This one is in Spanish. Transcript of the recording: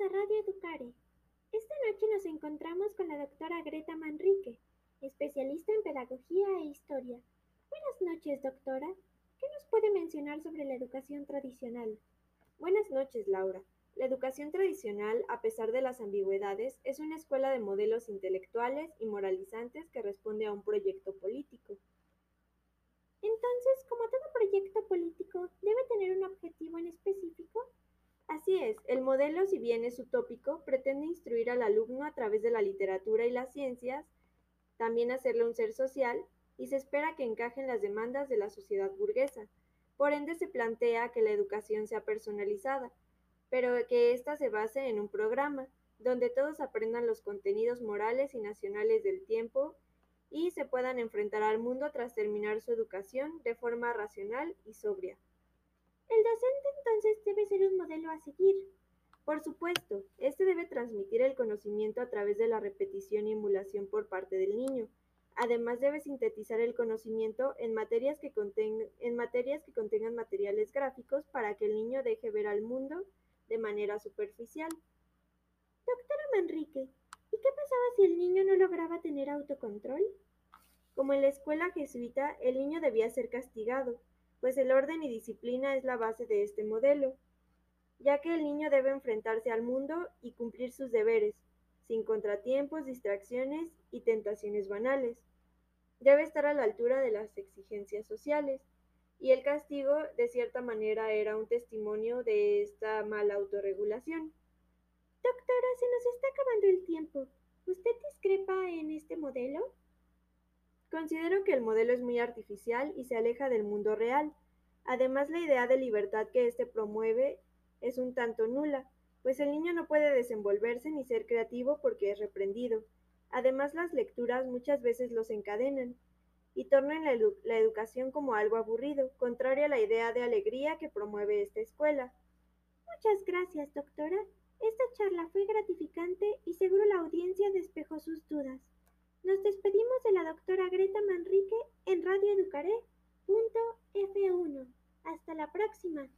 a Radio Educare. Esta noche nos encontramos con la doctora Greta Manrique, especialista en pedagogía e historia. Buenas noches, doctora. ¿Qué nos puede mencionar sobre la educación tradicional? Buenas noches, Laura. La educación tradicional, a pesar de las ambigüedades, es una escuela de modelos intelectuales y moralizantes que responde a un proyecto político. Entonces, como todo proyecto político, ¿debe tener un objetivo en específico? Así es, el modelo, si bien es utópico, pretende instruir al alumno a través de la literatura y las ciencias, también hacerle un ser social, y se espera que encaje en las demandas de la sociedad burguesa. Por ende, se plantea que la educación sea personalizada, pero que ésta se base en un programa, donde todos aprendan los contenidos morales y nacionales del tiempo y se puedan enfrentar al mundo tras terminar su educación de forma racional y sobria. El docente entonces debe ser un modelo a seguir. Por supuesto, este debe transmitir el conocimiento a través de la repetición y emulación por parte del niño. Además debe sintetizar el conocimiento en materias que, contengan materiales gráficos para que el niño deje ver al mundo de manera superficial. Doctora Manrique, ¿y qué pasaba si el niño no lograba tener autocontrol? Como en la escuela jesuita, el niño debía ser castigado, pues el orden y disciplina es la base de este modelo, ya que el niño debe enfrentarse al mundo y cumplir sus deberes, sin contratiempos, distracciones y tentaciones banales. Debe estar a la altura de las exigencias sociales, y el castigo de cierta manera era un testimonio de esta mala autorregulación. Doctora, se nos está acabando el tiempo. ¿Usted discrepa en este modelo? Considero que el modelo es muy artificial y se aleja del mundo real. Además, la idea de libertad que éste promueve es un tanto nula, pues el niño no puede desenvolverse ni ser creativo porque es reprendido. Además, las lecturas muchas veces los encadenan y tornan la, la educación como algo aburrido, contrario a la idea de alegría que promueve esta escuela. Muchas gracias, doctora. Esta charla fue gratificante y seguro la audiencia despejó sus dudas. Nos despedimos de la doctora Greta Manrique en Radio Educaré.f1. Hasta la próxima.